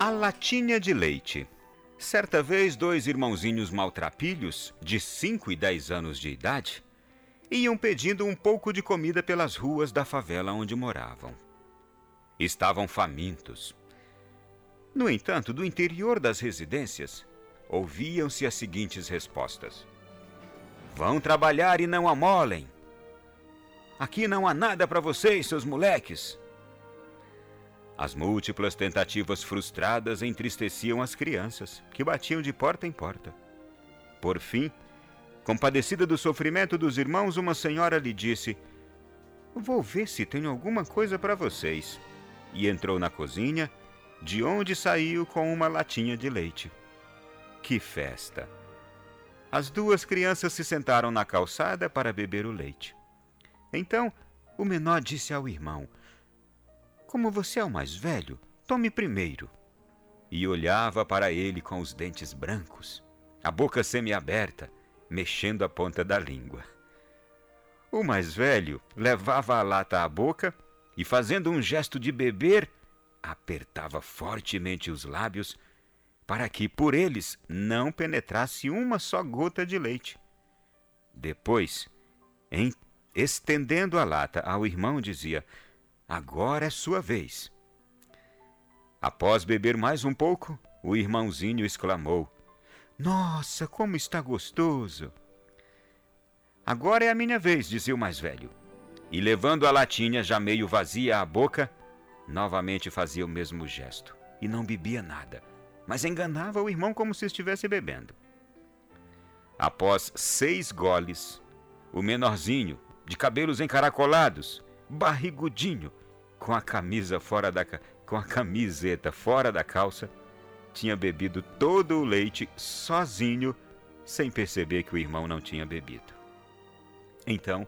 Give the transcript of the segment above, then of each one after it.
A latinha de leite. Certa vez, dois irmãozinhos maltrapilhos, de 5 e 10 anos de idade, iam pedindo um pouco de comida pelas ruas da favela onde moravam. Estavam famintos. No entanto, do interior das residências, ouviam-se as seguintes respostas: Vão trabalhar e não amolem. Aqui não há nada para vocês, seus moleques. As múltiplas tentativas frustradas entristeciam as crianças, que batiam de porta em porta. Por fim, compadecida do sofrimento dos irmãos, uma senhora lhe disse: Vou ver se tenho alguma coisa para vocês. E entrou na cozinha, de onde saiu com uma latinha de leite. Que festa! As duas crianças se sentaram na calçada para beber o leite. Então, o menor disse ao irmão: como você é o mais velho, tome primeiro. E olhava para ele com os dentes brancos, a boca semiaberta, mexendo a ponta da língua. O mais velho levava a lata à boca e, fazendo um gesto de beber, apertava fortemente os lábios para que por eles não penetrasse uma só gota de leite. Depois, em, estendendo a lata ao irmão, dizia: Agora é sua vez. Após beber mais um pouco, o irmãozinho exclamou: Nossa, como está gostoso! Agora é a minha vez, dizia o mais velho. E levando a latinha já meio vazia à boca, novamente fazia o mesmo gesto. E não bebia nada, mas enganava o irmão como se estivesse bebendo. Após seis goles, o menorzinho, de cabelos encaracolados, barrigudinho, com a camisa fora da com a camiseta fora da calça, tinha bebido todo o leite sozinho, sem perceber que o irmão não tinha bebido. Então,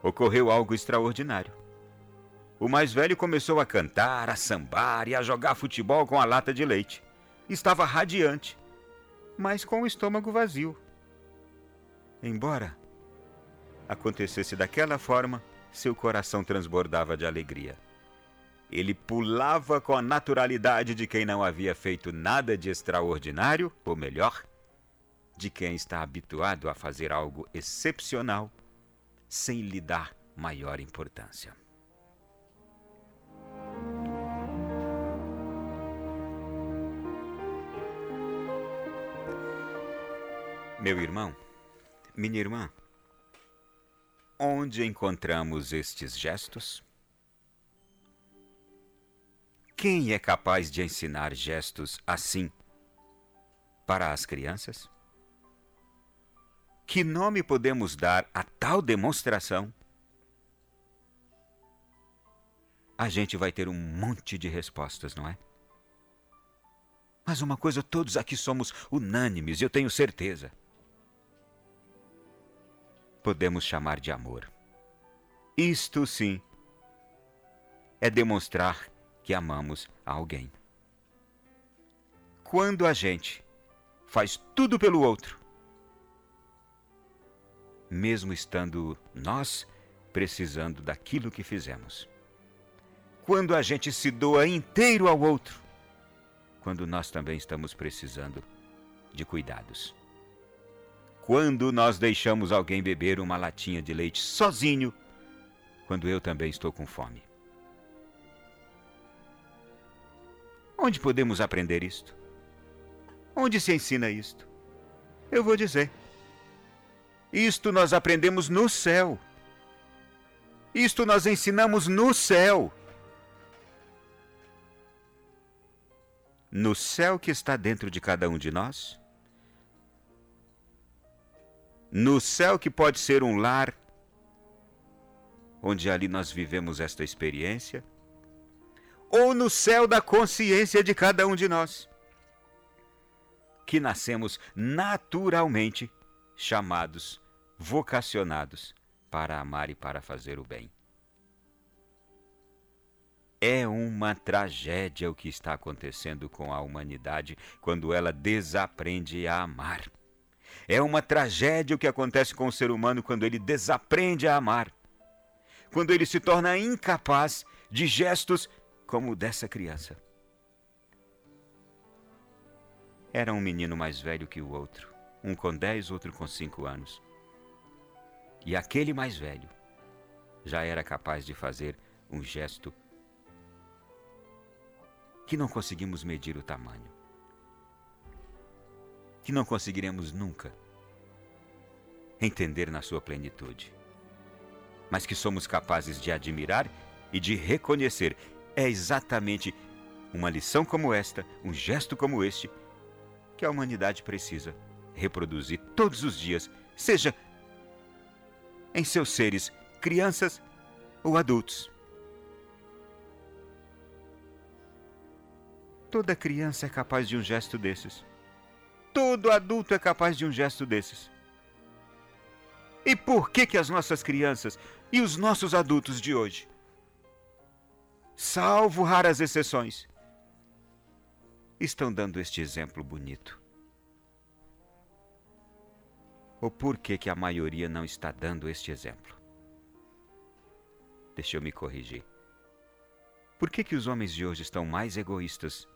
ocorreu algo extraordinário. O mais velho começou a cantar, a sambar e a jogar futebol com a lata de leite. Estava radiante, mas com o estômago vazio. Embora acontecesse daquela forma, seu coração transbordava de alegria. Ele pulava com a naturalidade de quem não havia feito nada de extraordinário, ou melhor, de quem está habituado a fazer algo excepcional sem lhe dar maior importância. Meu irmão, minha irmã, Onde encontramos estes gestos? Quem é capaz de ensinar gestos assim para as crianças? Que nome podemos dar a tal demonstração? A gente vai ter um monte de respostas, não é? Mas uma coisa todos aqui somos unânimes, eu tenho certeza podemos chamar de amor. Isto sim é demonstrar que amamos alguém. Quando a gente faz tudo pelo outro, mesmo estando nós precisando daquilo que fizemos. Quando a gente se doa inteiro ao outro, quando nós também estamos precisando de cuidados. Quando nós deixamos alguém beber uma latinha de leite sozinho, quando eu também estou com fome? Onde podemos aprender isto? Onde se ensina isto? Eu vou dizer. Isto nós aprendemos no céu. Isto nós ensinamos no céu. No céu que está dentro de cada um de nós, no céu que pode ser um lar, onde ali nós vivemos esta experiência, ou no céu da consciência de cada um de nós, que nascemos naturalmente chamados, vocacionados para amar e para fazer o bem. É uma tragédia o que está acontecendo com a humanidade quando ela desaprende a amar. É uma tragédia o que acontece com o ser humano quando ele desaprende a amar. Quando ele se torna incapaz de gestos como o dessa criança. Era um menino mais velho que o outro, um com dez, outro com cinco anos. E aquele mais velho já era capaz de fazer um gesto que não conseguimos medir o tamanho, que não conseguiremos nunca entender na sua plenitude, mas que somos capazes de admirar e de reconhecer. É exatamente uma lição como esta, um gesto como este, que a humanidade precisa reproduzir todos os dias, seja em seus seres, crianças ou adultos. Toda criança é capaz de um gesto desses. Todo adulto é capaz de um gesto desses. E por que que as nossas crianças e os nossos adultos de hoje, salvo raras exceções, estão dando este exemplo bonito? Ou por que que a maioria não está dando este exemplo? Deixa eu me corrigir. Por que que os homens de hoje estão mais egoístas?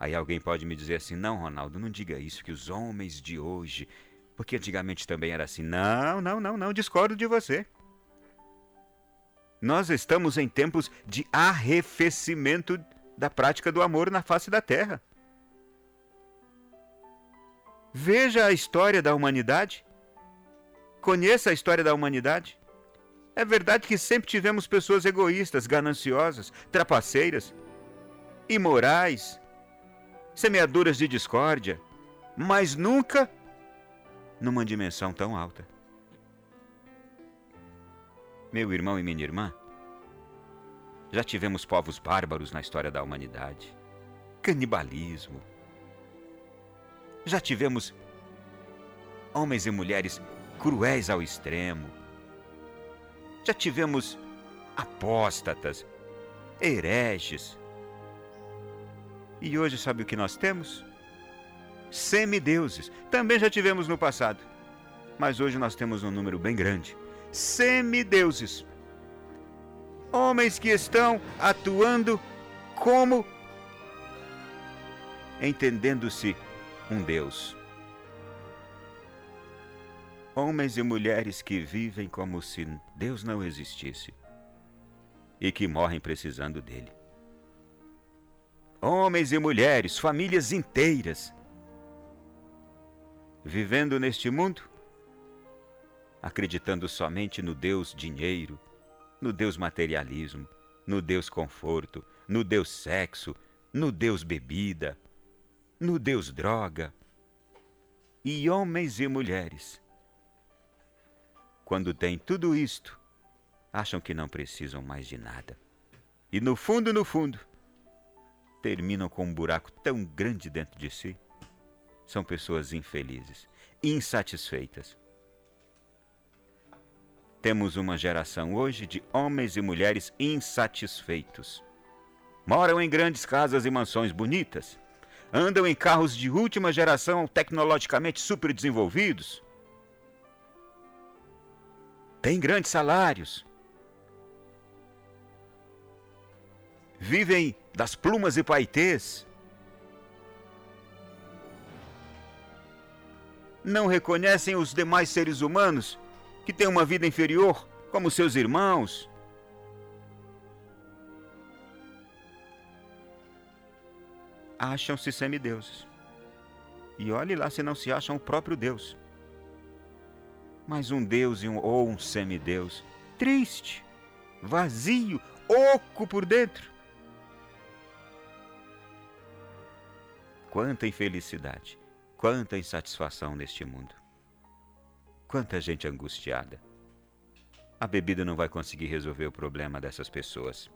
Aí alguém pode me dizer assim: "Não, Ronaldo, não diga isso que os homens de hoje, porque antigamente também era assim". Não, não, não, não, discordo de você. Nós estamos em tempos de arrefecimento da prática do amor na face da terra. Veja a história da humanidade. Conheça a história da humanidade. É verdade que sempre tivemos pessoas egoístas, gananciosas, trapaceiras, imorais, semeadoras de discórdia, mas nunca numa dimensão tão alta. Meu irmão e minha irmã, já tivemos povos bárbaros na história da humanidade, canibalismo. Já tivemos homens e mulheres cruéis ao extremo. Já tivemos apóstatas, hereges. E hoje sabe o que nós temos? Semideuses. Também já tivemos no passado. Mas hoje nós temos um número bem grande. Semideuses homens que estão atuando como entendendo-se um Deus. Homens e mulheres que vivem como se Deus não existisse e que morrem precisando dele. Homens e mulheres, famílias inteiras, vivendo neste mundo, acreditando somente no Deus dinheiro, no Deus materialismo, no Deus conforto, no Deus sexo, no Deus bebida, no Deus droga. E homens e mulheres, quando têm tudo isto, acham que não precisam mais de nada. E no fundo, no fundo, terminam com um buraco tão grande dentro de si. São pessoas infelizes, insatisfeitas, temos uma geração hoje de homens e mulheres insatisfeitos. Moram em grandes casas e mansões bonitas. Andam em carros de última geração tecnologicamente super desenvolvidos. Têm grandes salários. Vivem das plumas e paetês. Não reconhecem os demais seres humanos que têm uma vida inferior, como seus irmãos. Acham-se semideuses. E olhe lá se não se acham o próprio Deus. Mas um Deus ou um semideus, triste, vazio, oco por dentro. Quanta infelicidade, quanta insatisfação neste mundo. Quanta gente angustiada. A bebida não vai conseguir resolver o problema dessas pessoas.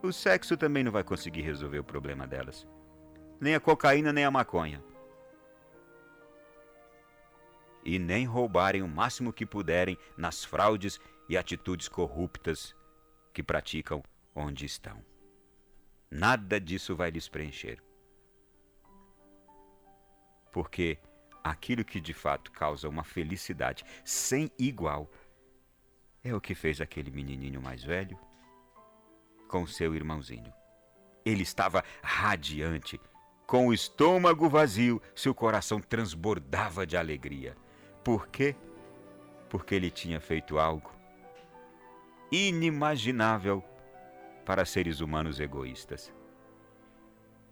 O sexo também não vai conseguir resolver o problema delas. Nem a cocaína, nem a maconha. E nem roubarem o máximo que puderem nas fraudes e atitudes corruptas que praticam onde estão. Nada disso vai lhes preencher. Porque aquilo que de fato causa uma felicidade sem igual. É o que fez aquele menininho mais velho com seu irmãozinho. Ele estava radiante, Com o estômago vazio, seu coração transbordava de alegria. Por quê? Porque ele tinha feito algo inimaginável para seres humanos egoístas.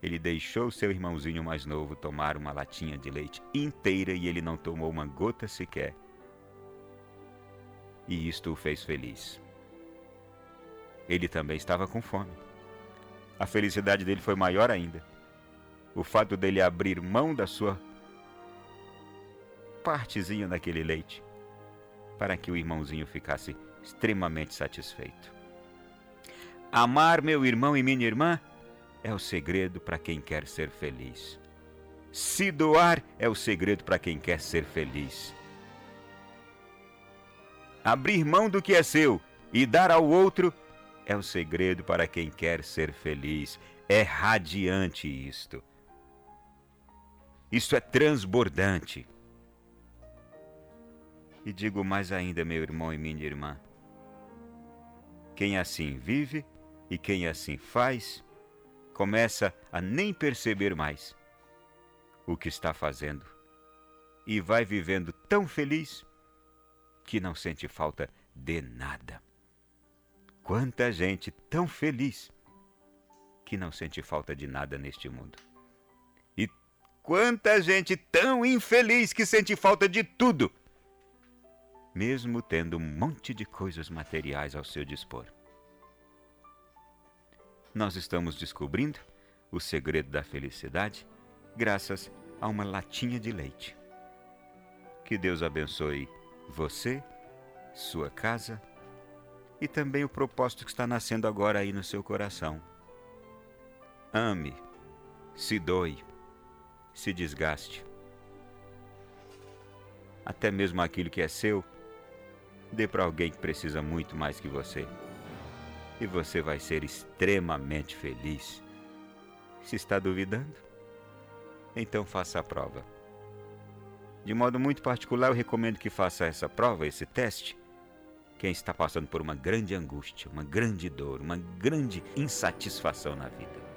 Ele deixou seu irmãozinho mais novo tomar uma latinha de leite inteira e ele não tomou uma gota sequer. E isto o fez feliz. Ele também estava com fome. A felicidade dele foi maior ainda. O fato dele abrir mão da sua partezinha daquele leite para que o irmãozinho ficasse extremamente satisfeito. Amar meu irmão e minha irmã é o segredo para quem quer ser feliz. Se doar é o segredo para quem quer ser feliz. Abrir mão do que é seu e dar ao outro é o segredo para quem quer ser feliz. É radiante isto. Isto é transbordante. E digo mais ainda, meu irmão e minha irmã: quem assim vive e quem assim faz, começa a nem perceber mais o que está fazendo e vai vivendo tão feliz que não sente falta de nada. Quanta gente tão feliz que não sente falta de nada neste mundo. E quanta gente tão infeliz que sente falta de tudo, mesmo tendo um monte de coisas materiais ao seu dispor nós estamos descobrindo o segredo da felicidade graças a uma latinha de leite. Que Deus abençoe você, sua casa e também o propósito que está nascendo agora aí no seu coração. Ame, se doe, se desgaste. Até mesmo aquilo que é seu, dê para alguém que precisa muito mais que você e você vai ser extremamente feliz. Se está duvidando, então faça a prova. De modo muito particular, eu recomendo que faça essa prova, esse teste, quem está passando por uma grande angústia, uma grande dor, uma grande insatisfação na vida.